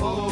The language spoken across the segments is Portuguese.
Oh.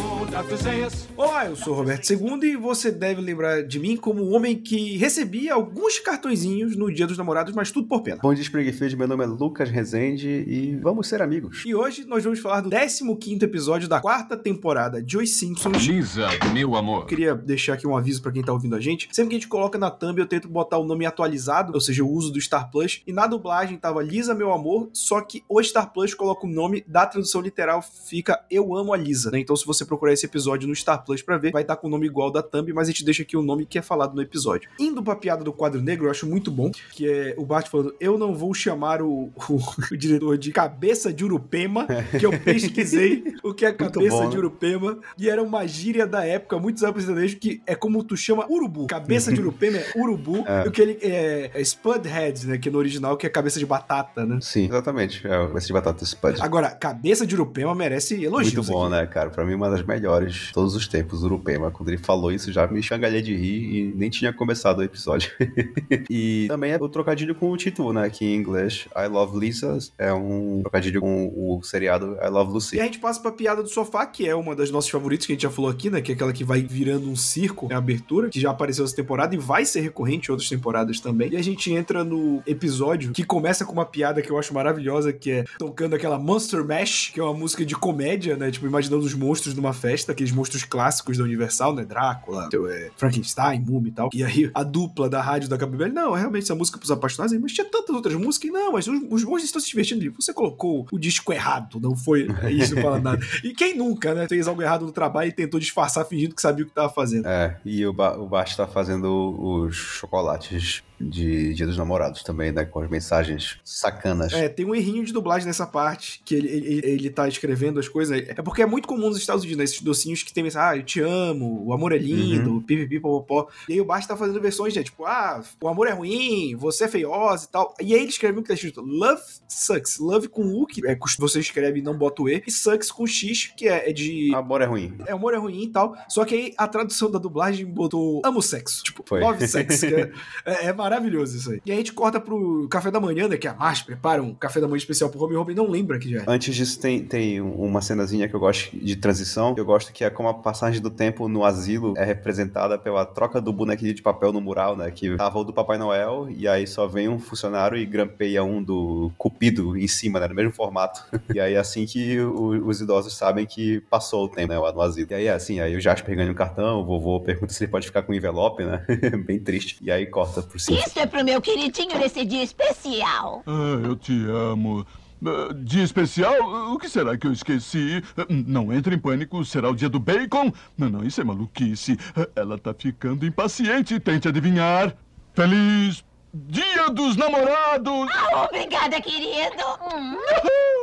Olá, eu sou o Roberto II e você deve lembrar de mim como o homem que recebia alguns cartõezinhos no Dia dos Namorados, mas tudo por pena. Bom dia, Springfield. Meu nome é Lucas Rezende e vamos ser amigos. E hoje nós vamos falar do 15º episódio da quarta temporada de Os Simpsons. Lisa, meu amor. Eu queria deixar aqui um aviso pra quem tá ouvindo a gente. Sempre que a gente coloca na thumb, eu tento botar o nome atualizado, ou seja, o uso do Star Plus. E na dublagem tava Lisa, meu amor, só que o Star Plus coloca o nome da tradução literal, fica Eu amo a Lisa, né? Então se você procurar esse episódio no Star Plus pra ver, vai estar com o nome igual da thumb, mas a gente deixa aqui o nome que é falado no episódio. Indo pra piada do quadro negro, eu acho muito bom, que é o Bart falando: Eu não vou chamar o, o, o diretor de cabeça de Urupema, que eu pesquisei o que é cabeça bom, de né? Urupema, e era uma gíria da época, muitos anos que é como tu chama urubu. Cabeça de Urupema é urubu, É. e o que ele é, é Spudhead, né? Que no original que é cabeça de batata, né? Sim, exatamente. É esse de batata Spud. Agora, cabeça de Urupema merece elogios. Muito bom, aqui. né, cara? Pra mim, uma das melhores todos os tempos, Urupema. Quando ele falou isso, já me escangalhei de rir e nem tinha começado o episódio. e também é o trocadilho com o título, né? Que em inglês, I Love Lisa é um trocadilho com o seriado I Love Lucy. E a gente passa pra piada do sofá, que é uma das nossas favoritas que a gente já falou aqui, né? Que é aquela que vai virando um circo, é abertura, que já apareceu essa temporada e vai ser recorrente em outras temporadas também. E a gente entra no episódio que começa com uma piada que eu acho maravilhosa, que é tocando aquela Monster Mash, que é uma música de comédia, né? Tipo, imaginando os monstros numa festa, aqueles monstros clássicos da Universal, né? Drácula, então, é, Frankenstein, Múmia e tal. E aí a dupla da rádio da Cabibel, não, é realmente essa música pros apaixonados, mas tinha tantas outras músicas, e não, mas os, os monstros estão se divertindo. Você colocou o disco errado, não foi isso, não fala nada. E quem nunca, né? Fez algo errado no trabalho e tentou disfarçar fingindo que sabia o que tava fazendo. É, e o, ba o Bart tá fazendo os chocolates de Dia dos Namorados também, né? Com as mensagens sacanas. É, tem um errinho de dublagem nessa parte, que ele, ele, ele tá escrevendo as coisas. É porque é muito comum nos Estados Unidos, né, esses docinhos que tem mensagem, ah, eu te amo, o amor é lindo, pipipi, popopó. E aí o Bart tá fazendo versões, né, tipo, ah, o amor é ruim, você é feiosa e tal. E aí ele escreve um que tá escrito Love sucks. Love com U, que é, você escreve e não bota o E, e sucks com X, que é, é de. Amor é ruim. É, amor é ruim e tal. Só que aí a tradução da dublagem botou amo sexo. Tipo, Foi. love sex. é, é- é maravilhoso isso aí. E aí a gente corta pro café da manhã, né? Que a Marge prepara um café da manhã especial pro Robin. Robin não lembra que já é. Antes disso, tem, tem uma cenazinha que eu gosto de transição. Eu gosto que é como a passagem do tempo no asilo é representada pela troca do bonequinho de papel no mural, né? Que tava o do Papai Noel e aí só vem um funcionário e grampeia um do Cupido em cima, né? No mesmo formato. E aí é assim que o- os idosos sabem que passou o tempo, né? Lá no asilo. E aí é assim, aí o Jasper ganha um cartão, o vovô pergunta se ele pode ficar com o envelope, né? Bem triste. E aí corta por cima. Isso é pro meu queridinho nesse dia especial. Ah, eu te amo. Ah, Dia especial? O que será que eu esqueci? Ah, Não entre em pânico, será o dia do bacon? Não, não, isso é maluquice. Ah, Ela tá ficando impaciente, tente adivinhar. Feliz Dia dos Namorados! Ah, obrigada, querido. Hum.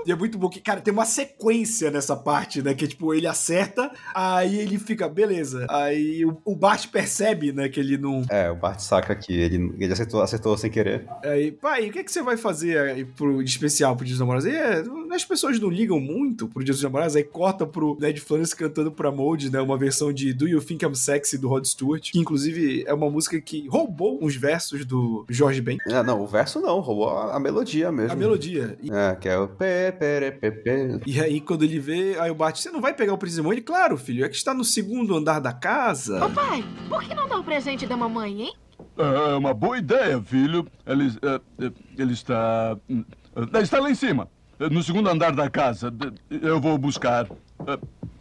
E é muito bom que, cara, tem uma sequência nessa parte, né? Que, tipo, ele acerta, aí ele fica, beleza. Aí o, o Bart percebe, né? Que ele não. É, o Bart saca que ele, ele acertou, acertou sem querer. Aí, pai, o que, é que você vai fazer aí pro, de especial pro Dia dos Namorados? E, é, as pessoas não ligam muito pro Dia dos Namorados, aí corta pro Ned Flanders cantando pra Mold, né? Uma versão de Do You Think I'm Sexy do Rod Stewart, que inclusive é uma música que roubou uns versos do Jorge Ben. Ah, não, o verso não, roubou a, a melodia mesmo. A melodia. E, É, que é o pé, pé, pé, pé. e aí, quando ele vê, aí o Bart, você não vai pegar o Príncipe Ele, claro, filho, é que está no segundo andar da casa. Pai, por que não dá o presente da mamãe, hein? É uma boa ideia, filho. Ele, eh, ele está. Está lá em cima, no segundo andar da casa. Eu vou buscar.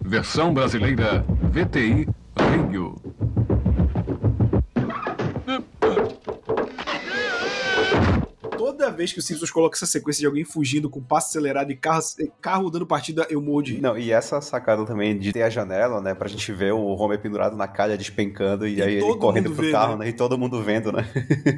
Versão brasileira VTI Rio. Toda vez que o Simpsons coloca essa sequência de alguém fugindo com passo acelerado e carro, carro dando partida, eu morro de rir. Não, e essa sacada também de ter a janela, né? Pra gente ver o Homer pendurado na calha, despencando, e, E aí ele correndo pro vê, carro, né? né? E todo mundo vendo, né?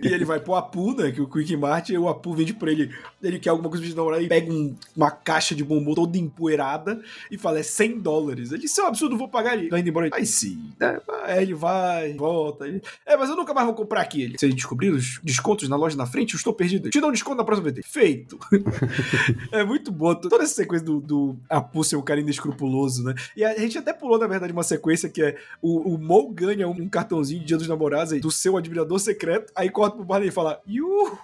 E ele vai pro Apu, né? Que o Quick Mart, e o Apu vende pra ele. Ele quer alguma coisa de namorar e pega um- uma caixa de bombom toda empoeirada e fala: é 100 dólares. Ele, isso é um absurdo, vou pagar ele. Vai indo embora. Aí sim, né? Aí ele vai, volta. Ele, é, mas eu nunca mais vou comprar aqui. Ele, você descobriu os descontos na loja na frente? Eu estou perdido. Te dá um desconto na próxima VT. Feito. é muito bom. Toda essa sequência do, do Apu ser um cara inescrupuloso, né? E a gente até pulou, na verdade, uma sequência que é o, o Mo ganha um cartãozinho de Dia dos Namorados aí, do seu admirador secreto, aí corta pro Barney e fala, Yuhu!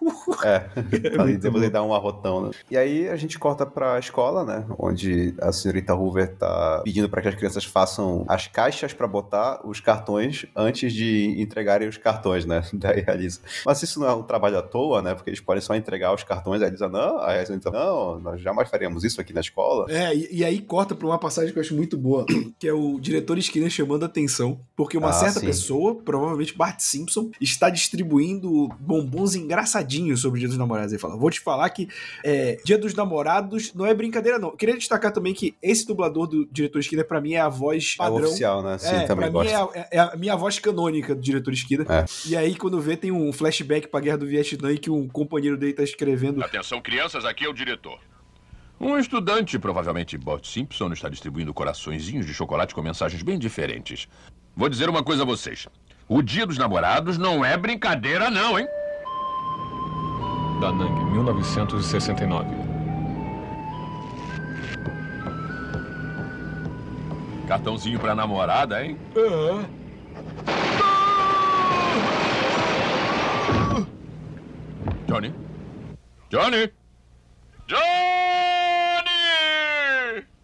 É, É depois ele dá um arrotão, né? E aí a gente corta pra escola, né? Onde a senhorita Hoover tá pedindo pra que as crianças façam as caixas pra botar os cartões antes de entregarem os cartões, né? Daí a Lisa. Mas isso não é um trabalho à toa, né? Porque eles podem só entregar os cartões. Aí Lisa, não. Aí não, nós jamais faríamos isso aqui na escola. É, e, e aí corta pra uma passagem que eu acho muito boa, que é o diretor Skinner chamando a atenção, porque uma Ah, certa sim. pessoa, provavelmente Bart Simpson, está distribuindo bombons engraçadinhos sobre o Dia dos Namorados. Ele fala, vou te falar que é, Dia dos Namorados não é brincadeira, não. Eu queria destacar também que esse dublador do diretor Skinner, pra mim, é a voz É padrão. oficial, né? Sim, é, também gosto. é a, é a minha voz canônica do diretor Skinner. É. E aí, quando vê, tem um flashback pra Guerra do Vietnã e que um companheiro dele tá escrevendo Atenção, crianças, aqui é o diretor. Um estudante, provavelmente Bart Simpson, está distribuindo coraçõezinhos de chocolate com mensagens bem diferentes. Vou dizer uma coisa a vocês. O dia dos namorados não é brincadeira, não, hein? Da Nang, 1969. Cartãozinho pra namorada, hein? Johnny? Johnny? Johnny!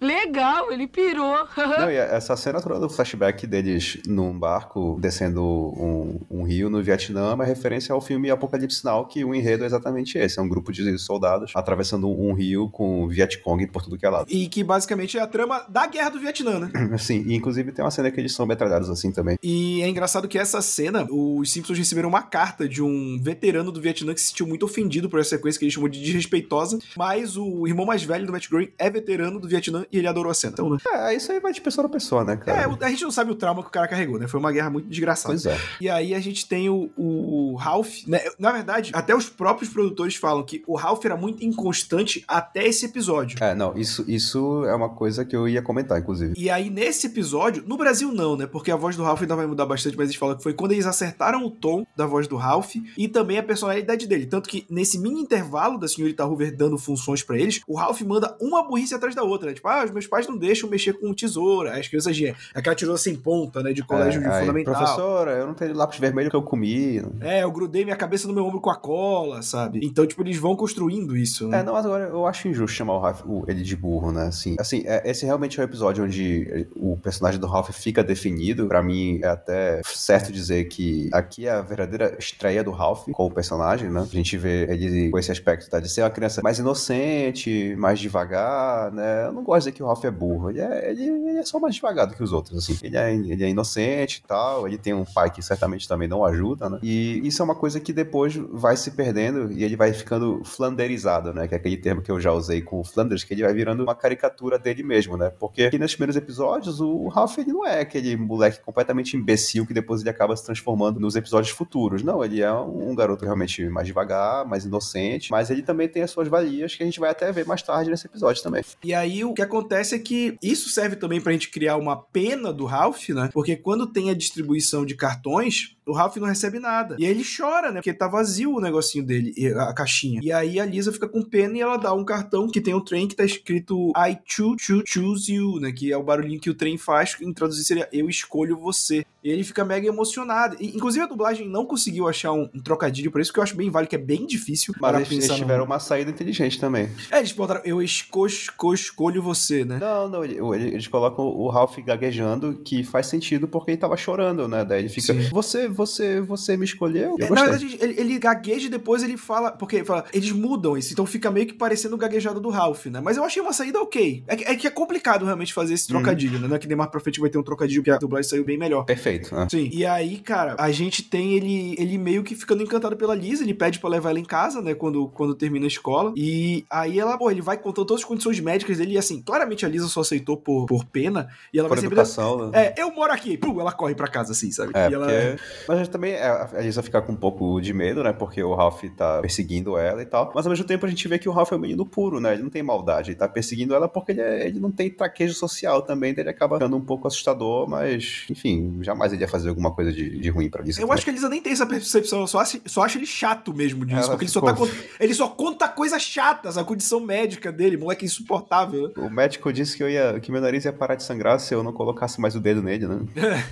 Legal, ele pirou. Não, e essa cena toda do flashback deles num barco descendo um, um rio no Vietnã é uma referência ao filme Apocalipse Now, que o enredo é exatamente esse. É um grupo de soldados atravessando um rio com Vietcong por tudo que é lado. e que basicamente é a trama da Guerra do Vietnã, né? Sim, e inclusive tem uma cena que eles são metralhados assim também. E é engraçado que essa cena, os Simpsons receberam uma carta de um veterano do Vietnã que se sentiu muito ofendido por essa sequência que ele chamou de desrespeitosa, mas o irmão mais velho do Matt Groening é veterano do Vietnã e ele adorou a cena. Então, né? É, isso aí vai de pessoa a pessoa, né, cara? É, a gente não sabe o trauma que o cara carregou, né? Foi uma guerra muito desgraçada. Pois é. E aí a gente tem o, o Ralph, né? Na verdade, até os próprios produtores falam que o Ralph era muito inconstante até esse episódio. É, não, isso, isso é uma coisa que eu ia comentar, inclusive. E aí, nesse episódio, no Brasil não, né? Porque a voz do Ralph ainda vai mudar bastante, mas eles falam que foi quando eles acertaram o tom da voz do Ralph e também a personalidade dele. Tanto que nesse mini intervalo da senhorita Hoover dando funções pra eles, o Ralph manda uma burrice atrás da outra, né? Tipo, ah, os meus pais não deixam mexer com tesoura. As crianças de aquela tesoura sem ponta, né? De colégio É, aí, fundamental. Professora, eu não tenho lápis vermelho que eu comi. É, eu grudei minha cabeça no meu ombro com a cola, sabe? Então, tipo, eles vão construindo isso, né? É, não, mas agora eu acho injusto chamar o Ralph, o- ele de burro, né? Assim, assim é- esse realmente é o episódio onde o personagem do Ralph fica definido. Pra mim, é até certo dizer que aqui é a verdadeira estreia do Ralph com o personagem, né? A gente vê ele com esse aspecto tá, de ser uma criança mais inocente, mais devagar, né? Eu não gosto de dizer que o Ralph é burro. Ele é, ele, ele é só mais devagar do que os outros, assim. Ele é, ele é inocente e tal. Ele tem um pai que certamente também não ajuda, né? E isso é uma coisa que depois vai se perdendo e ele vai ficando flanderizado, né? Que é aquele termo que eu já usei com o Flanders, que ele vai virando uma caricatura dele mesmo, né? Porque aqui nos primeiros episódios, o Ralph ele não é aquele moleque completamente imbecil que depois ele acaba se transformando nos episódios futuros. Não, ele é um garoto realmente mais devagar, mais inocente, mas ele também tem as suas valias que a gente vai até ver mais tarde nesse episódio também. E aí o que acontece é que isso serve também pra gente criar uma pena do Ralph, né? Porque quando tem a distribuição de cartões, o Ralph não recebe nada. E aí ele chora, né? Porque tá vazio o negocinho dele, a caixinha. E aí a Lisa fica com pena e ela dá um cartão que tem um trem que tá escrito I choose, choose, choose you, né? Que é o barulhinho que o trem faz, em traduzir seria Eu escolho você. E ele fica mega emocionado. E, inclusive a dublagem não conseguiu achar um, um trocadilho pra isso, que eu acho bem válido, que é bem difícil. Mas para eles, eles pensar no- tiveram uma saída inteligente também. É, eles botaram Eu esco, esco, escolho você, né? Não, não, ele- ele- eles colocam o Ralph gaguejando, que faz sentido porque ele tava chorando, né? Daí ele fica, Sim. você, você, você me escolheu? Eu É, na verdade, ele, ele gagueja e depois ele fala. Porque ele fala, eles mudam isso, então fica meio que parecendo o gaguejado do Ralph, né? Mas eu achei uma saída ok. É que é, que é complicado realmente fazer esse trocadilho, né? Não é que nem mais pra frente vai ter um trocadilho que a dublagem saiu bem melhor. Perfeito, né? Sim. E aí, cara, a gente tem ele, ele meio que ficando encantado pela Lisa, ele pede pra levar ela em casa, né, quando, quando termina a escola. E aí ela, pô, ele vai contando todas as condições médicas dele e assim, claramente a Lisa só aceitou por, por pena e ela Por vai sempre educação, né? É, eu moro aqui. Pum, ela corre pra casa assim, sabe? É, e ela porque Mas também é, a Lisa fica com um pouco de medo, né? Porque o Ralph tá perseguindo ela e tal. Mas ao mesmo tempo a gente vê que o Ralph é um menino puro, né? Ele não tem maldade. Ele tá perseguindo ela porque ele, é- ele não tem traquejo social também. Então ele acaba ficando um pouco assustador, mas, enfim, jamais ele ia fazer alguma coisa de, de ruim pra Lisa. Eu acho que a Lisa nem tem essa percepção, eu só acho, só acho ele chato mesmo disso. Ela porque ele só, tá, ele só conta coisas chatas, a condição médica dele, moleque insuportável. O médico disse que, eu ia, que meu nariz ia parar de sangrar se eu não colocasse mais o dedo nele, né?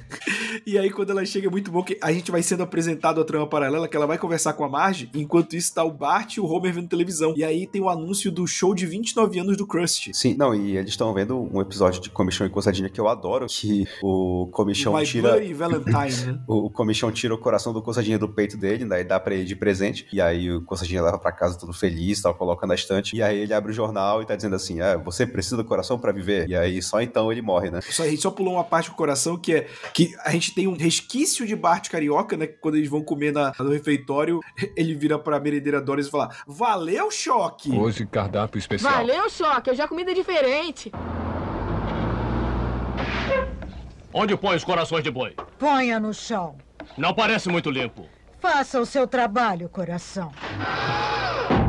E aí, quando ela chega, é muito bom que a gente vai sendo apresentado a trama paralela, que ela vai conversar com a Marge, enquanto isso tá o Bart e o Homer vendo televisão. E aí tem o anúncio do show de 29 anos do Krusty. Sim, não, e eles estão vendo um episódio de Comichão e Coçadinha que eu adoro, que o Comichão My tira... Bloody Valentine, né? O Comichão tira o coração do Coçadinha do peito dele, daí dá pra ele de presente. E aí o Coçadinha leva pra casa todo feliz, tal, coloca na estante. E aí ele abre o jornal e tá dizendo assim: ah, você precisa do coração pra viver? E aí só então ele morre, né? Só, a gente só pulou uma parte do coração que é que a gente tem um resquício de Bart carioca, né? Que quando eles vão comer na, no refeitório, ele vira pra merendeira Doris e fala: Valeu, choque! Hoje, cardápio especial. Valeu, choque. Hoje a comida é diferente. Onde põe os corações de boi? Ponha no chão. Não parece muito limpo. Faça o seu trabalho, coração.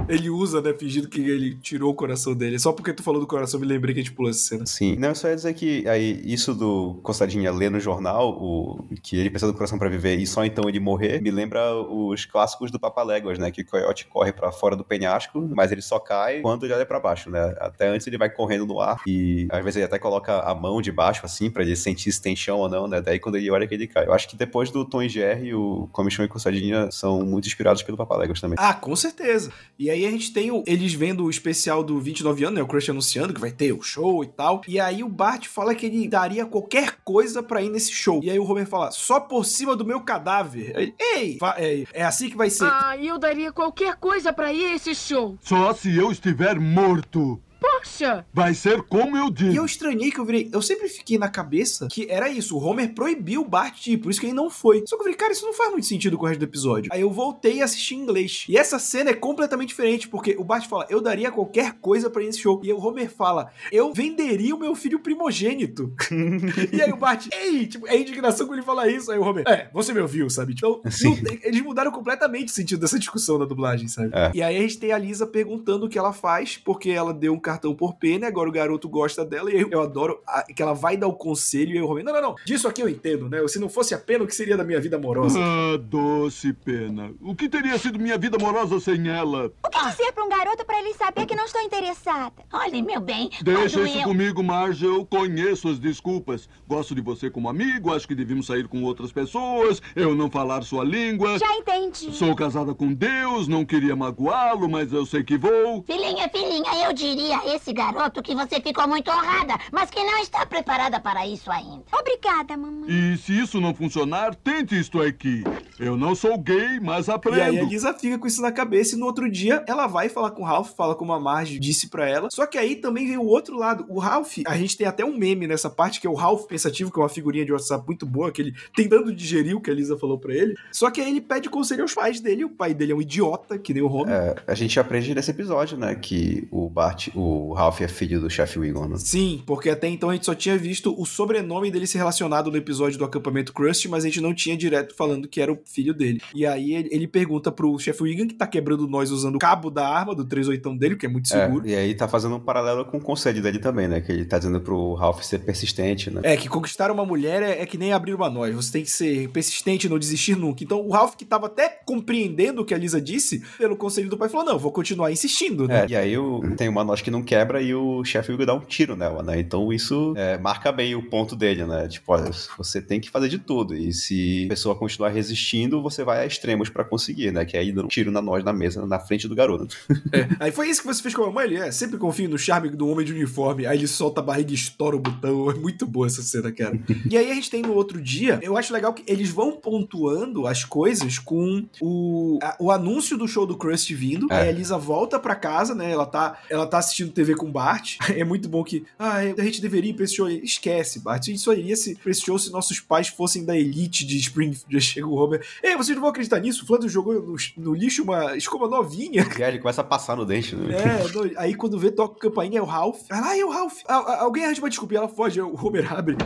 Ele usa, né? Fingindo que ele tirou o coração dele. Só porque tu falou do coração, me lembrei que a gente pulou essa cena. Sim, não, eu só ia dizer que aí, isso do Coçadinha ler no jornal, o, que ele precisa do coração pra viver e só então ele morrer, me lembra os clássicos do Papaléguas, né? Que o coiote corre pra fora do penhasco, mas ele só cai quando ele olha pra baixo, né? Até antes ele vai correndo no ar e às vezes ele até coloca a mão de baixo, assim, pra ele sentir se tem chão ou não, né? Daí quando ele olha que ele cai. Eu acho que depois do Tom e Jerry, o Comichão e Coçadinha são muito inspirados pelo Papaléguas também. Ah, com certeza. E aí a gente tem o, eles vendo o especial do 29 anos, né? O Crush anunciando que vai ter o show e tal. E aí o Bart fala que ele daria qualquer coisa pra ir nesse show. E aí o Homer fala, só por cima do meu cadáver. Aí Ei, é, é assim que vai ser. Ah, eu daria qualquer coisa pra ir a esse show. Só se eu estiver morto. Poxa! Vai ser como eu E digo. eu estranhei que eu virei. Eu sempre fiquei na cabeça que era isso. O Homer proibiu o Bart de ir, por isso que ele não foi. Só que eu falei, cara, isso não faz muito sentido com o resto do episódio. Aí eu voltei e assisti em inglês. E essa cena é completamente diferente, porque o Bart fala, eu daria qualquer coisa pra ir nesse show. E o Homer fala, eu venderia o meu filho primogênito. e aí o Bart, ei, tipo, é indignação quando ele fala isso. Aí o Homer, é, você me ouviu, sabe? Então, Sim. não eles mudaram completamente o sentido dessa discussão na dublagem, sabe? É. E aí a gente tem a Lisa perguntando o que ela faz, porque ela deu um cartão por pena, agora o garoto gosta dela, e aí eu adoro a- que ela vai dar o conselho, e o Romero, não, não, não, disso aqui eu entendo, né? Se não fosse a pena, o que seria da minha vida amorosa? Ah, doce pena. O que teria sido minha vida amorosa sem ela? O que dizer pra um garoto pra ele saber que não estou interessada? Olhe, meu bem, Deixa isso eu... comigo, Marge. Eu conheço as desculpas. Gosto de você como amigo, acho que devíamos sair com outras pessoas, eu não falar sua língua. Já entendi. Sou casada com Deus, não queria magoá-lo, mas eu sei que vou. Filhinha, filhinha, eu diria a esse garoto que você ficou muito honrada, mas que não está preparada para isso ainda. Obrigada, mamãe. E se isso não funcionar, tente isto aqui. Eu não sou gay, mas E aí a aprendo. Lisa fica com isso na cabeça e no outro dia ela vai falar com o Ralph, fala como a Marge disse pra ela. Só que aí também vem o outro lado. O Ralph, a gente tem até um meme nessa parte que é o Ralph pensativo, que é uma figurinha de WhatsApp muito boa, que ele tentando digerir o que a Lisa falou pra ele. Só que aí ele pede conselho aos pais dele. O pai dele é um idiota, que nem o Homer. É, a gente aprende nesse episódio, né, que o Bart, o Ralph é filho do chefe Wiggum, né? Sim, porque até então a gente só tinha visto o sobrenome dele ser relacionado no episódio do acampamento Krusty, mas a gente não tinha direto falando que era o filho dele. E aí ele, ele pergunta pro chefe Wiggum, que tá quebrando nós usando o cabo da arma do 38 dele, que é muito seguro. É, e aí tá fazendo um paralelo com o conselho dele também, né? Que ele tá dizendo pro Ralph ser persistente, né? É, que conquistar uma mulher é, é que nem abrir uma noz. Você tem que ser persistente e não desistir nunca. Então o Ralph, que tava até compreendendo o que a Lisa disse, pelo conselho do pai, falou: não, vou continuar insistindo, né? É, e aí o, tem uma noz que não quebra e o chefe dá um tiro nela, né? Então isso é, marca bem o ponto dele, né? Tipo, olha, você tem que fazer de tudo. E se a pessoa continuar resistindo, você vai a extremos pra conseguir, né? Que é aí dando um tiro na noz na mesa, na frente do garoto. É. Aí foi isso que você fez com a mamãe? Ele é, sempre confio no charme do homem de uniforme. Aí ele solta a barriga e estoura o botão. É muito boa essa cena, cara. e aí a gente tem no outro dia, eu acho legal que eles vão pontuando as coisas com o, a- o anúncio do show do Krusty vindo. É. Aí a Lisa volta pra casa, né? Ela tá, ela tá assistindo TV com o Bart. É muito bom que, ah, a gente deveria ir pra esse show. Esquece, Bart. A gente só iria se, pra esse show se nossos pais fossem da elite de Springfield. Já chega o Homer. Ei, vocês não vão acreditar nisso? O Flanders jogou no, no lixo uma escova novinha. Aí ele começa a passar no dente, né? É, não, aí quando vê, toca a campainha, é o Ralph. Ela, ah, é o Ralph. Ah, ah, alguém arranja uma desculpa e ela foge, o Homer abre.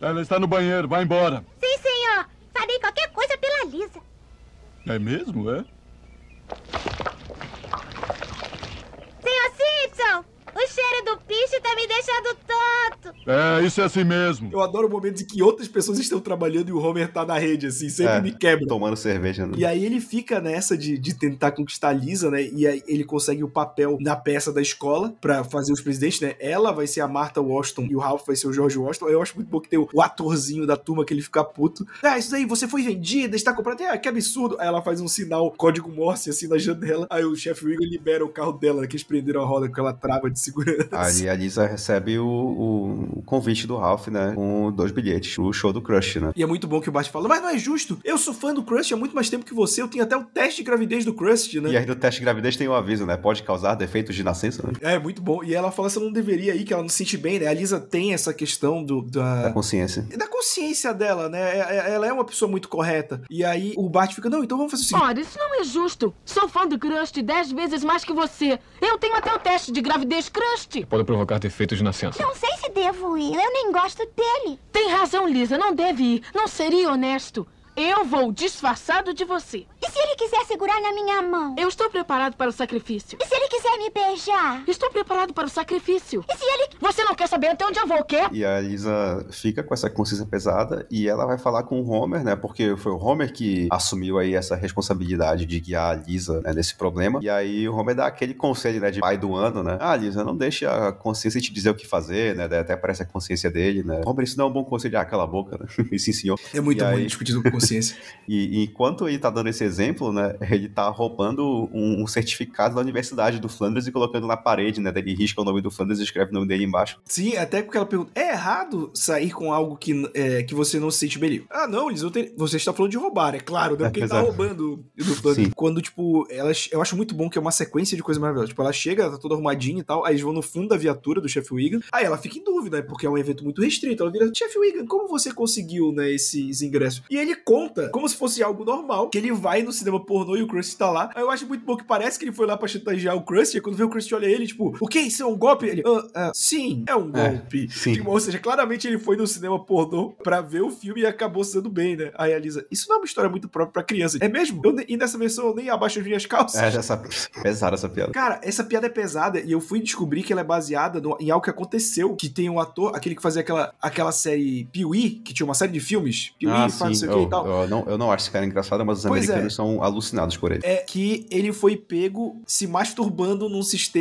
Ela está no banheiro, vai embora. Sim, senhor. Farei qualquer coisa pela É mesmo, é? Senhor Simpson, o cheiro do piche tá me deixando tonto. É, isso é assim mesmo. Eu adoro momentos em que outras pessoas estão trabalhando e o Homer tá na rede, assim, sempre É, me quebra. Tomando cerveja. Né? E aí ele fica nessa de, de tentar conquistar a Lisa, né? E aí ele consegue o papel na peça da escola pra fazer os presidentes, né? Ela vai ser a Martha Washington e o Ralph vai ser o George Washington. Eu acho muito bom que tem o, o atorzinho da turma que ele fica puto. Ah, isso aí, você foi vendida, está comprando. Ah, que absurdo. Aí ela faz um sinal, código Morse, assim, na janela. Aí o chefe Wiggum libera o carro dela, que eles prenderam a roda com aquela trava de segurança. Ali a Lisa recebe o, o- o convite do Ralph, né? Com dois bilhetes, o show do Crush, né? E é muito bom que o Bart fala, mas não é justo. Eu sou fã do Crust há muito mais tempo que você. Eu tenho até o teste de gravidez do Crust, né? E aí no teste de gravidez tem o aviso, né? Pode causar defeitos de nascença, né? É, muito bom. E ela fala que você não deveria ir, que ela não se sente bem, né? A Lisa tem essa questão do, da... Da consciência. da consciência dela, né? É- é- Ela é uma pessoa muito correta. E aí o Bart fica, não, então vamos fazer o seguinte. Ora, isso não é justo. Sou fã do Crust dez vezes mais que você. Eu tenho até o teste de gravidez Pode provocar defeitos de nascença. Não sei se devo ir. Eu nem gosto dele. Tem razão, Lisa. Não deve ir. Não seria honesto. Eu vou disfarçado de você. E se ele quiser segurar na minha mão? Eu estou preparado para o sacrifício. E se ele quiser me beijar? Estou preparado para o sacrifício. E se ele... Você não quer saber até onde eu vou, quer? E a Lisa fica com essa consciência pesada e ela vai falar com o Homer, né? Porque foi o Homer que assumiu aí essa responsabilidade de guiar a Lisa né, nesse problema. E aí o Homer dá aquele conselho, né? De pai do ano, né? Ah, Lisa, não deixe a consciência te dizer o que fazer, né? Daí até aparece a consciência dele, né? Homer, isso não é um bom conselho. Ah, cala a boca, né? E sim, senhor. É muito E ruim aí- discutir com E, e enquanto ele tá dando esse exemplo, né, ele tá roubando um, um certificado da Universidade do Flanders e colocando na parede, né, daí ele risca o nome do Flanders e escreve o nome dele embaixo. Sim, até porque ela pergunta: é errado sair com algo que, é, que você não se sente bem? Ah, não, tenho- você está falando de roubar, é claro, né? É, Porque ele tá roubando do Flanders. Sim. Quando, tipo, ela, eu acho muito bom que é uma sequência de coisas maravilhosas. Tipo, ela chega, ela tá toda arrumadinha e tal, aí eles vão no fundo da viatura do chefe Wigan. Aí ela fica em dúvida, né? Porque é um evento muito restrito. Ela vira: chefe Wigan, como você conseguiu, né, esses ingressos? E ele conta, como se fosse algo normal, que ele vai no cinema pornô e o Krusty tá lá. Aí eu acho muito bom que parece que ele foi lá pra chantagear o Krusty. E quando vê o Krusty olha ele, tipo, o que? Isso é um golpe? Ele, "Ah, ah, sim, é um É, golpe. sim. Tipo, ou seja, claramente ele foi no cinema pornô pra ver o filme e acabou sendo bem, né? Aí a Lisa, isso não é uma história muito própria pra criança. É mesmo? Eu e nessa versão eu nem abaixo as minhas calças. É, essa, pesada essa piada. Cara, essa piada é pesada e eu fui descobrir que ela é baseada no- em algo que aconteceu. Que tem um ator, aquele que fazia aquela, aquela série Pee-Wee, que tinha uma série de filmes. Pee-Wee, Ah, faz não sei o que e tal. Eu não, eu não acho esse cara engraçado, mas os Pois é. americanos são alucinados por ele. É que ele foi pego se masturbando num,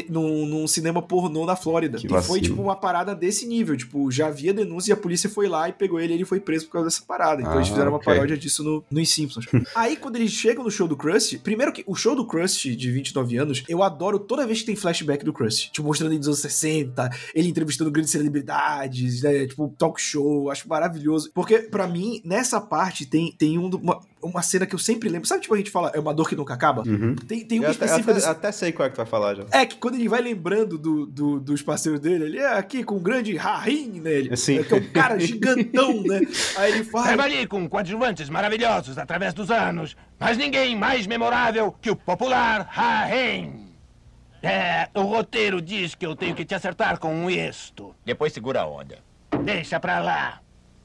num, num cinema pornô na Flórida. Que e foi, tipo, uma parada desse nível. Tipo, já havia denúncia e a polícia foi lá e pegou ele e ele foi preso por causa dessa parada. Então Ah, eles fizeram uma ok. paródia disso no, nos Simpsons. Aí, quando eles chegam no show do Krusty, primeiro que o show do Krusty de 29 anos, eu adoro toda vez que tem flashback do Krusty. Tipo, mostrando ele dos anos 60, ele entrevistando grandes celebridades, né? Tipo, talk show. Acho maravilhoso. Porque, pra mim, nessa parte tem, tem um, uma, uma cena que eu sempre lembro. Sabe, tipo, a gente fala, é uma dor que nunca acaba? Uhum. Tem, tem Eu uma até, desse- até sei qual é que tu vai falar já. É que quando ele vai lembrando do, do- dos parceiros dele, ele é aqui com um grande Rahim nele. Sim. É, que é um cara gigantão, né? Aí ele fala. Trabalhei com coadjuvantes maravilhosos através dos anos, mas ninguém mais memorável que o popular Rahem. É, o roteiro diz que eu tenho que te acertar com um isto. Depois segura a onda. Deixa pra lá.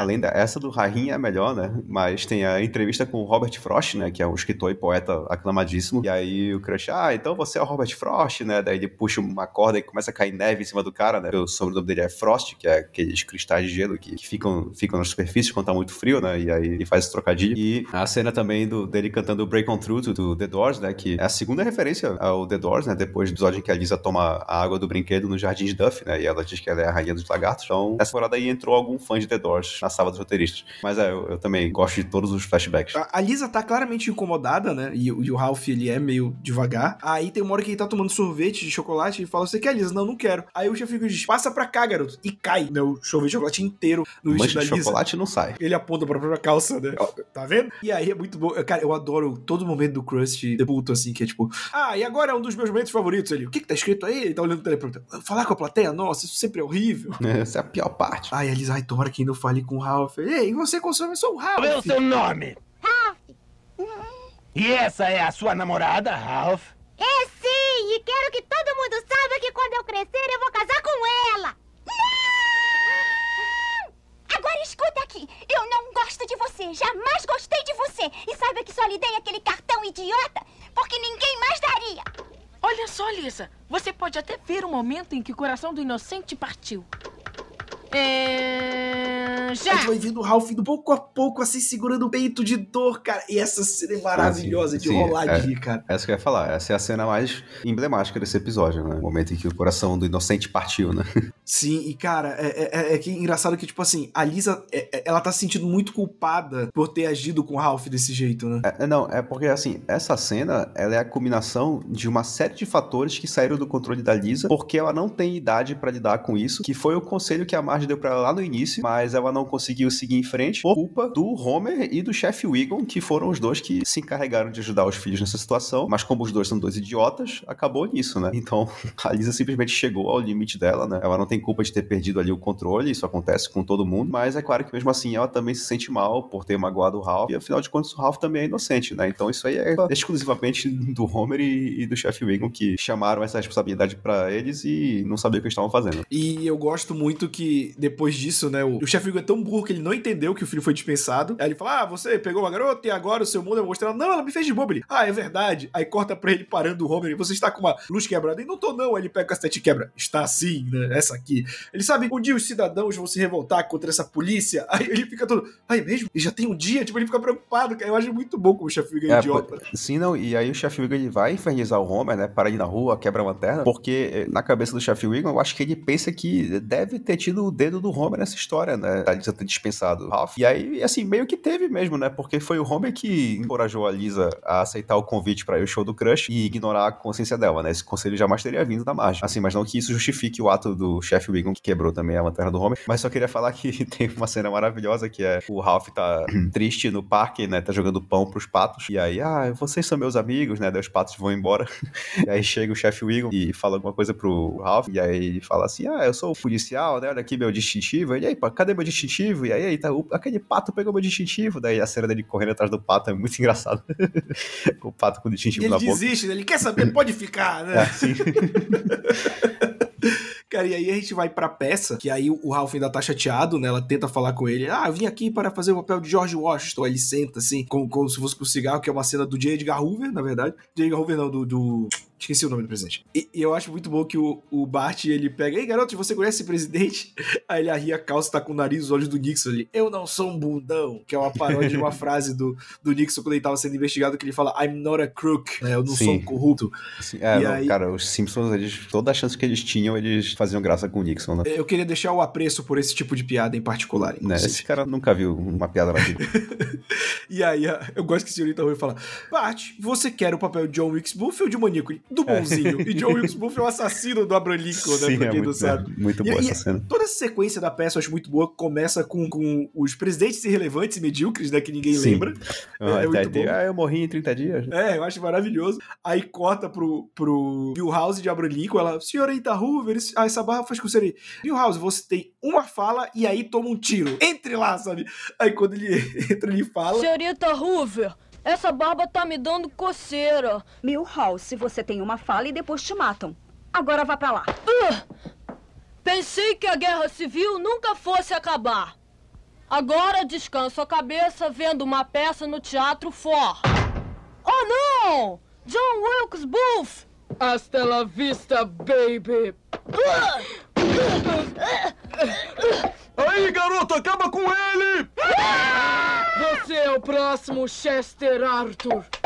Além da, essa do Rahim é a melhor, né? Mas tem a entrevista com o Robert Frost, né? Que é um escritor e poeta aclamadíssimo. E aí o Crush, ah, então você é o Robert Frost, né? Daí ele puxa uma corda e começa a cair neve em cima do cara, né? O sobrenome dele é Frost, que é aqueles cristais de gelo que, que ficam, ficam na superfície quando tá muito frio, né? E aí ele faz esse trocadilho. E a cena também do, dele cantando Break On Through do The Doors, né? Que é a segunda referência ao The Doors, né? Depois do episódio em que a Lisa toma a água do brinquedo no Jardim de Duff, né? E ela diz que ela é a rainha dos lagartos. Então, nessa temporada aí entrou algum fã de The Doors na sala dos roteiristas. Mas é, eu, eu também gosto de todos os flashbacks. A a Lisa tá claramente incomodada, né? E, o- e o Ralph, ele é meio devagar. Aí tem uma hora que ele tá tomando sorvete de chocolate e fala: Você quer, Lisa? Não, não quero. Aí o chefe diz: Passa pra cá, garoto. E cai, né? O sorvete de chocolate inteiro no Mancha vestido de da Lisa. chocolate não sai. Ele aponta pra própria calça, né? Tá vendo? E aí é muito bom. Cara, eu adoro todo momento do Krusty de puto, assim, que é tipo, ah, e agora é um dos meus momentos favoritos. Ele, o que que tá escrito aí? Ele tá olhando o teleprompter. Falar com a plateia? Nossa, isso sempre é horrível. Essa é a pior parte. Ai, a Lisa, ai, tomara que eu fale com o Ralph. Ei, você consome só o Ralph. Qual é o seu nome? Ralph. E essa é a sua namorada, Ralph? É sim, e quero que todo mundo saiba que quando eu crescer eu vou casar com ela. você. Jamais gostei de você. E saiba que só lhe dei aquele cartão idiota porque ninguém mais daria. Olha só, Lisa. Você pode até ver o momento em que o coração do inocente partiu. É... Já! A gente vai vendo o Ralph indo pouco a pouco, assim, segurando o peito de dor, cara. E essa cena é maravilhosa Ah, de sim, rolar é, de rir, cara. Essa que eu ia falar. Essa é a cena mais emblemática desse episódio, né? O momento em que o coração do inocente partiu, né? Sim, e cara, é, é, é que engraçado que, tipo assim, a Lisa, é- é- ela tá se sentindo muito culpada por ter agido com o Ralph desse jeito, né? É, não, é porque assim, essa cena, ela é a combinação de uma série de fatores que saíram do controle da Lisa, porque ela não tem idade pra lidar com isso, que foi o conselho que a Marge deu pra ela lá no início, mas ela não conseguiu seguir em frente por culpa do Homer e do chefe Wiggum, que foram os dois que se encarregaram de ajudar os filhos nessa situação, mas como os dois são dois idiotas, acabou nisso, né? Então, a Lisa simplesmente chegou ao limite dela, né? Ela não tem culpa de ter perdido ali o controle, isso acontece com todo mundo, mas é claro que mesmo assim ela também se sente mal por ter magoado o Ralph, e afinal de contas o Ralph também é inocente, né? Então isso aí é exclusivamente do Homer e, e do chefe Wiggum que chamaram essa responsabilidade pra eles e não sabiam o que estavam fazendo. E eu gosto muito que, depois disso, né, o, o Hugo é tão burro que ele não entendeu que o filho foi dispensado. Aí ele fala: Ah, você pegou uma garota e agora o seu mundo é mostrar. Não, ela me fez de bobo. Ele, ah, é verdade. Aí corta pra ele parando o Homer. Você está com uma luz quebrada. E não tô, não. Aí ele pega o cacete e quebra. Está assim, né? Essa aqui. Ele sabe, um dia os cidadãos vão se revoltar contra essa polícia. Aí ele fica todo. Ai, mesmo? E já tem um dia? Tipo, ele fica preocupado, cara. Eu acho muito bom como o chefe é, É, idiota. sim, não, e aí o chefe ele vai infernizar o Homer, né? Para ir na rua, quebra a lanterna, porque eh, na cabeça do chefe Wiggum, eu acho que ele pensa que deve ter tido o dedo do Homer nessa história, né? Da Lisa ter dispensado o Ralph. E aí, assim, meio que teve mesmo, né? Porque foi o Homer que encorajou a Lisa a aceitar o convite para ir ao show do Crush e ignorar a consciência dela, né? Esse conselho jamais teria vindo da margem. Assim, mas não que isso justifique o ato do chefe Wiggum que quebrou também a lanterna do Homer. Mas só queria falar que tem uma cena maravilhosa que é o Ralph tá triste no parque, né? Tá jogando pão pros patos. E aí, ah, vocês são meus amigos, né? Daí os patos vão embora. E aí chega o chefe Wiggum e fala alguma coisa pro Ralph. E aí ele fala assim: Ah, eu sou o policial, né? Olha aqui meu distintivo. E aí, pá, cadê meu distintivo? E aí, aí tá, o- aquele pato pegou meu distintivo. Daí a cena dele correndo atrás do pato é muito engraçado. o pato com o distintivo ele na boca. desiste, né? Ele quer saber, pode ficar, né? É, sim. Cara, e aí a gente vai pra peça, que aí o Ralph ainda tá chateado, né? Ela tenta falar com ele. Ah, eu vim aqui para fazer o papel de George Washington. Aí ele senta, assim, como, como se fosse com cigarro, que é uma cena do J. Edgar Hoover, na verdade. J. Edgar Hoover não, do... do... Esqueci o nome do presidente. E, e eu acho muito bom que o, o Bart, ele pega... Ei, garoto, você conhece esse presidente? Aí ele arria a calça, tá com o nariz e os olhos do Nixon ali. Eu não sou um bundão. Que é uma paródia de uma frase do, do Nixon quando ele tava sendo investigado, que ele fala I'm not a crook. né? Eu não sou um Sim. corrupto. Sim, é, E não, aí- cara, os Simpsons, eles, toda a chance que eles tinham, eles faziam graça com o Nixon, né? Eu queria deixar o apreço por esse tipo de piada em particular. Né. Esse cara nunca viu uma piada na vida. E aí, eu gosto que a senhorita Rui fala: Bart, você quer o papel de John Wilkes Booth ou de maníaco? Do bonzinho. E John Wilkes Booth é o assassino do Abraham Lincoln, né? Sim, pra é quem não muito, sabe. é muito E- boa e essa cena. Toda essa sequência da peça eu acho muito boa. Começa com, com os presidentes irrelevantes e medíocres, né? Que ninguém Sim. lembra. Ah, é, é muito bom. ah, eu morri em 30 dias. É, eu acho maravilhoso. Aí corta pro, pro Bill House de Abraham Lincoln. Ela, senhorita Hoover, ah, essa barra faz com você aí. Bill House, você tem uma fala e aí toma um tiro. Entre lá, sabe? Aí quando ele entra, ele fala. Senhorita Hoover, essa barba tá me dando coceira. Milhouse, você tem uma fala e depois te matam. Agora vá pra lá. pensei que a guerra civil nunca fosse acabar. Agora descanso a cabeça vendo uma peça no Teatro For. Oh, não! John Wilkes Booth! Hasta la vista, baby. Aí, garoto, acaba com ele! Você é o próximo Chester Arthur.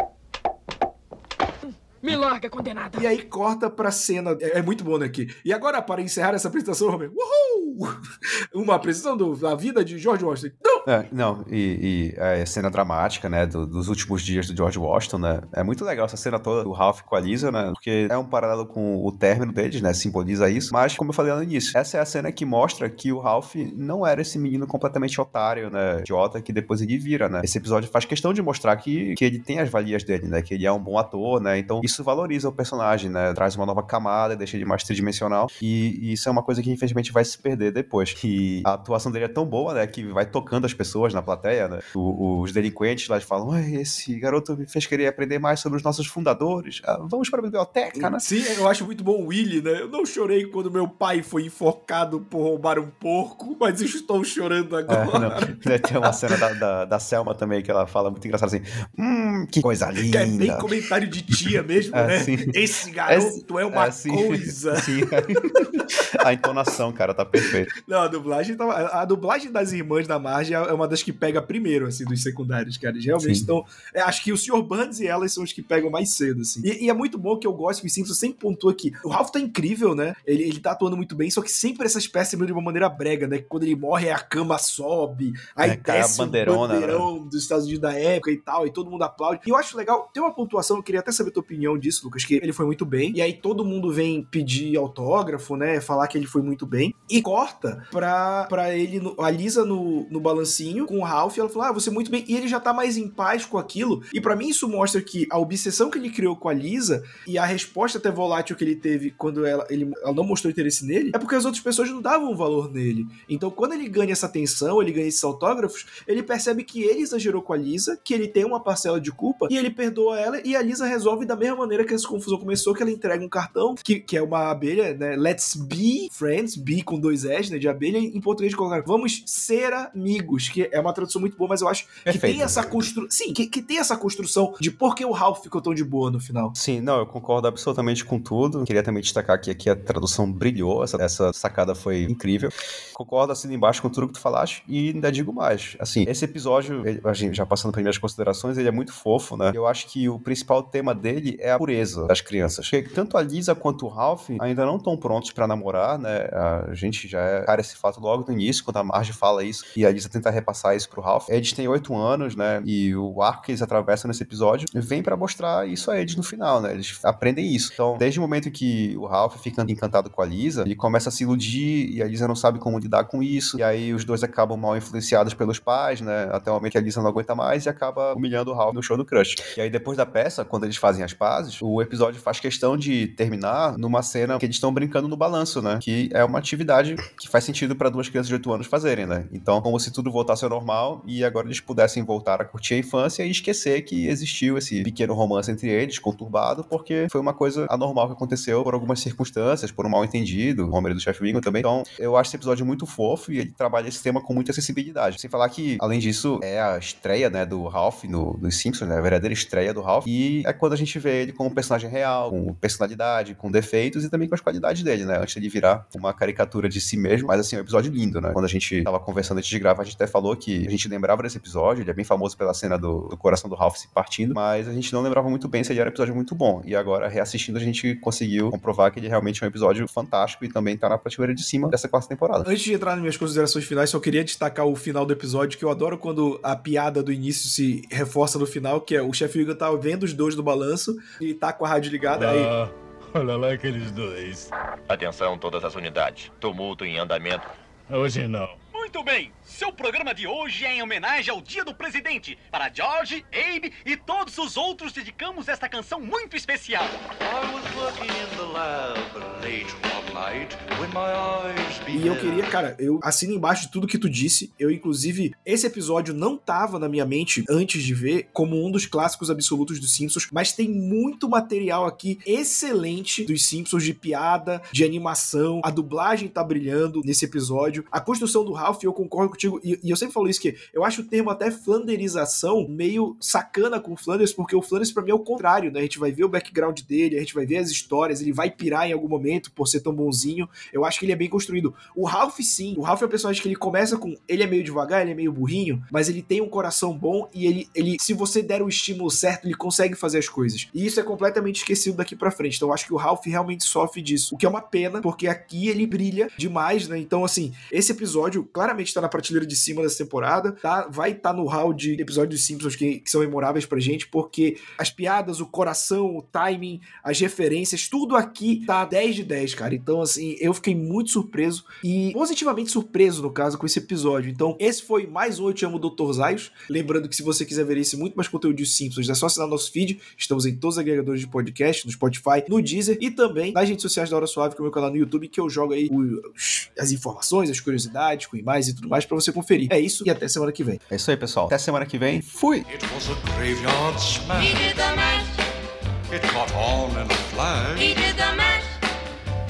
Me larga, condenada. E aí corta pra cena. É, é muito bom, né? Aqui. E agora, para encerrar essa apresentação, Romero. Uhul! Uma apresentação do- da vida de George Washington. Não! É, não, e, e a cena dramática, né, do- dos últimos dias do George Washington, né, é muito legal essa cena toda do Ralph com a Lisa, né, porque é um paralelo com o término deles, né, simboliza isso, mas como eu falei lá no início, essa é a cena que mostra que o Ralph não era esse menino completamente otário, né, idiota, que depois ele vira, né, esse episódio faz questão de mostrar que, que ele tem as valias dele, né, que ele é um bom ator, né, então isso isso valoriza o personagem, né? Traz uma nova camada, deixa ele mais tridimensional. E, e isso é uma coisa que infelizmente vai se perder depois. Que a atuação dele é tão boa, né? Que vai tocando as pessoas na plateia, né? O, os delinquentes lá falam: esse garoto me fez querer aprender mais sobre os nossos fundadores. Ah, vamos para a biblioteca, né? Sim, eu acho muito bom o Willy, né? Eu não chorei quando meu pai foi enforcado por roubar um porco, mas estou chorando agora. É, Tem uma cena da, da, da, Selma também que ela fala muito engraçada assim: Hum, que coisa linda. Que é bem comentário de tia mesmo, é, né? Sim. Esse garoto é, é uma sim, coisa. Sim. a entonação, cara, tá perfeita. Não, a dublagem, tá, a dublagem das irmãs da Marge é uma das que pega primeiro, assim, dos secundários, cara. Eles realmente estão. É, acho que o Sr. Burns e elas são os que pegam mais cedo, assim. E, e, é muito bom que eu gosto que o Simpson sempre pontua aqui. O Ralph tá incrível, né? Ele, ele tá atuando muito bem, só que sempre essas peças de uma maneira brega, né? Quando ele morre, a cama sobe, aí é, desce o bandeirão né? dos Estados Unidos da época e tal, e todo mundo aplaude. E eu acho legal, tem uma pontuação, eu queria até saber a tua opinião disso, Lucas, que ele foi muito bem. E aí todo mundo vem pedir autógrafo, né? Falar que ele foi muito bem. E corta pra, pra ele, a Lisa no, no balancinho, com o Ralph, e ela fala: Ah, você muito bem. E ele já tá mais em paz com aquilo. E para mim isso mostra que a obsessão que ele criou com a Lisa e a resposta até volátil que ele teve quando ela, ele, ela não mostrou interesse nele, é porque as outras pessoas não davam valor nele. Então, quando ele ganha essa atenção, ele ganha esses autógrafos, ele percebe que ele exagerou com a Lisa, que ele tem uma parcela de culpa, e ele perdoa ela, e a Lisa resolve da mesma maneira que essa confusão começou, que ela entrega um cartão, que, que é uma abelha, né? Let's be friends, be com dois S, né? De abelha, em português colocaram, vamos ser amigos, que é uma tradução muito boa, mas eu acho Perfeito. que tem essa construção. Sim, que, que tem essa construção de por que o Ralph ficou tão de boa no final. Sim, não, eu concordo absolutamente com tudo. Queria também destacar que aqui a tradução brilhou, essa, essa sacada foi incrível. Concordo assim embaixo com tudo que tu falaste e ainda digo mais. Assim, esse episódio, a gente já passando primeiras considerações, ele é muito fofo, né? Eu acho que o principal tema dele é a pureza das crianças. Porque tanto a Lisa quanto o Ralph ainda não estão prontos para namorar, né? A gente já é cara esse fato logo no início, quando a Marge fala isso e a Lisa tenta repassar isso pro Ralph. Eles têm oito anos, né? E o arco que eles atravessam nesse episódio vem para mostrar isso a eles no final, né? Eles aprendem isso. Então, desde o momento que o Ralph fica encantado com a Lisa, ele começa a se iludir e a Lisa não sabe como lidar com isso. E aí os dois acabam mal influenciados pelos pais, né? Até o momento que a Lisa não aguenta mais e acaba humilhando o Ralph no show do Crush. E aí depois da peça, quando eles fazem as pazes, o episódio faz questão de terminar numa cena que eles estão brincando no balanço, né? Que é uma atividade que faz sentido para duas crianças de 8 anos fazerem, né? Então, como se tudo voltasse ao normal e agora eles pudessem voltar a curtir a infância e esquecer que existiu esse pequeno romance entre eles, conturbado, porque foi uma coisa anormal que aconteceu por algumas circunstâncias, por um mal entendido, o Homer do Chef Wiggum também. Então, eu acho esse episódio muito fofo e ele trabalha esse tema com muita acessibilidade. Sem falar que, além disso, é a estreia, né, do Ralph no, no Simpsons, né, a verdadeira estreia do Ralph, e é quando a gente vê ele como personagem real, com personalidade, com defeitos e também com as qualidades dele, né, antes de virar uma caricatura de si mesmo, mas assim, é um episódio lindo, né, quando a gente tava conversando antes de gravar, a gente até falou que a gente lembrava desse episódio, ele é bem famoso pela cena do, do coração do Ralph se partindo, mas a gente não lembrava muito bem se ele era um episódio muito bom, e agora, reassistindo, a gente conseguiu comprovar que ele realmente é um episódio fantástico e também tá na prateleira de cima dessa quarta temporada. Antes de entrar nas minhas considerações finais, só queria destacar o final do episódio, que eu adoro quando a piada do início se reforça no final, que é o chefe Igor tá vendo os dois do balanço e tá com a rádio ligada aí. Ah, olha lá aqueles dois. Atenção, todas as unidades. Tumulto em andamento. Hoje não. Muito bem, seu programa de hoje é em homenagem ao Dia do Presidente. Para George, Abe e todos os outros, dedicamos esta canção muito especial. E eu queria, cara, eu assino embaixo de tudo que tu disse. Eu, inclusive, esse episódio não tava na minha mente antes de ver como um dos clássicos absolutos dos Simpsons, mas tem muito material aqui excelente dos Simpsons de piada, de animação. A dublagem tá brilhando nesse episódio. A construção do Ralph, eu concordo contigo, e, e, eu sempre falo isso, que eu acho o termo até flanderização meio sacana com o Flanders, porque o Flanders pra mim é o contrário, né? A gente vai ver o background dele, a gente vai ver as histórias, ele vai pirar em algum momento por ser tão bonzinho. Eu acho que ele é bem construído. O Ralph, sim. O Ralph é um personagem que ele começa com. Ele é meio devagar, ele é meio burrinho, mas ele tem um coração bom e ele, ele se você der o estímulo certo, ele consegue fazer as coisas. E isso é completamente esquecido daqui para frente. Então eu acho que o Ralph realmente sofre disso. O que é uma pena, porque aqui ele brilha demais, né? Então, assim, esse episódio claramente tá na prateleira de cima dessa temporada, tá? Vai estar tá no hall de episódios dos Simpsons que, que, são memoráveis pra gente, porque as piadas, o coração, o timing, as referências, tudo aqui tá 10 de 10, cara. Então assim, eu fiquei muito surpreso e positivamente surpreso, no caso, com esse episódio. Então, esse foi mais um Eu Te Amo, Dr. Zaios. Lembrando que se você quiser ver esse muito mais conteúdo de Simpsons, é só assinar nosso feed. Estamos em todos os agregadores de podcast, no Spotify, no Deezer e também nas redes sociais da Hora Suave, que é o meu canal no YouTube, que eu jogo aí as informações, as curiosidades, com imagens e tudo mais pra você conferir. É isso e até semana que vem. É isso aí, pessoal. Até semana que vem. Fui! It was a graveyard smash. He did the mash. It caught on in a flash. He did the mash.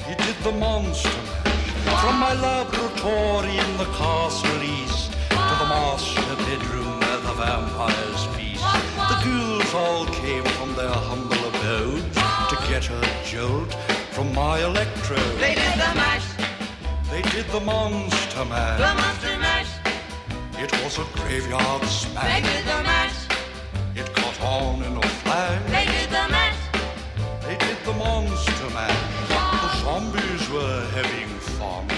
He did the monster mash. From my laboratory in the castle east to the master bedroom where the vampires feast. The ghouls all came from their humble abodes to get a jolt from my electrode. They did the mash. They did the monster mash. The monster mash. It was a graveyard smash. They did the mash. It caught on in a flash. They did the mash. They did the monster mash. The zombies were having fun.